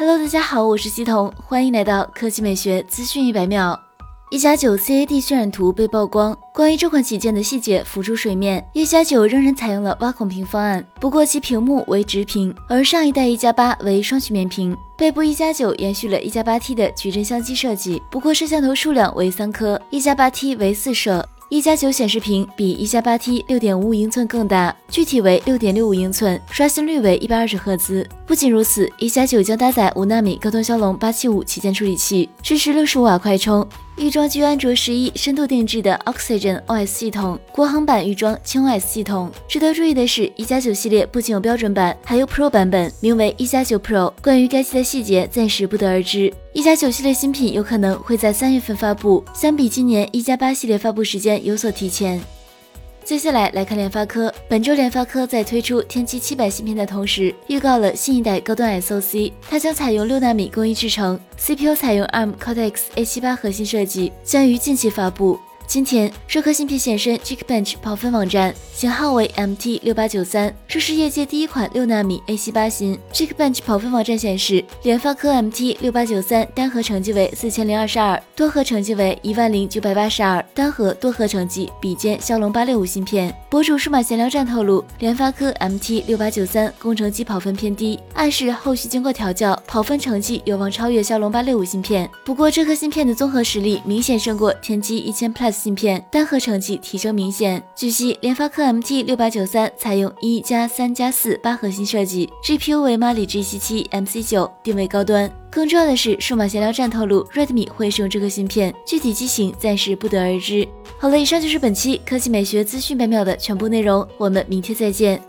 Hello，大家好，我是西彤，欢迎来到科技美学资讯一百秒。一加九 CAD 渲染图被曝光，关于这款旗舰的细节浮出水面。一加九仍然采用了挖孔屏方案，不过其屏幕为直屏，而上一代一加八为双曲面屏。背部一加九延续了一加八 T 的矩阵相机设计，不过摄像头数量为三颗，一加八 T 为四摄。一加九显示屏比一加八 T 六点五五英寸更大，具体为六点六五英寸，刷新率为一百二十赫兹。不仅如此，一加九将搭载五纳米高通骁龙八七五旗舰处理器，支持六十五瓦快充。预装基于安卓十一深度定制的 Oxygen OS 系统，国行版预装轻 OS 系统。值得注意的是，一加九系列不仅有标准版，还有 Pro 版本，名为一加九 Pro。关于该机的细节，暂时不得而知。一加九系列新品有可能会在三月份发布，相比今年一加八系列发布时间有所提前。接下来来看联发科。本周联发科在推出天玑七百芯片的同时，预告了新一代高端 SoC，它将采用六纳米工艺制成，CPU 采用 ARM Cortex A78 核心设计，将于近期发布。今天，这颗芯片现身 Geekbench 跑分网站，型号为 MT 六八九三，这是业界第一款六纳米 A 七八芯。Geekbench 跑分网站显示，联发科 MT 六八九三单核成绩为四千零二十二，多核成绩为一万零九百八十二，单核多核成绩比肩骁龙八六五芯片。博主数码闲聊站透露，联发科 MT 六八九三工程机跑分偏低，暗示后续经过调教，跑分成绩有望超越骁龙八六五芯片。不过，这颗芯片的综合实力明显胜过天玑一千 Plus。芯片单核成绩提升明显。据悉，联发科 MT 六八九三采用一加三加四八核心设计，GPU 为 Mali G 七七 MC 九，定位高端。更重要的是，数码闲聊站透露，Redmi 会使用这个芯片，具体机型暂时不得而知。好了，以上就是本期科技美学资讯百秒的全部内容，我们明天再见。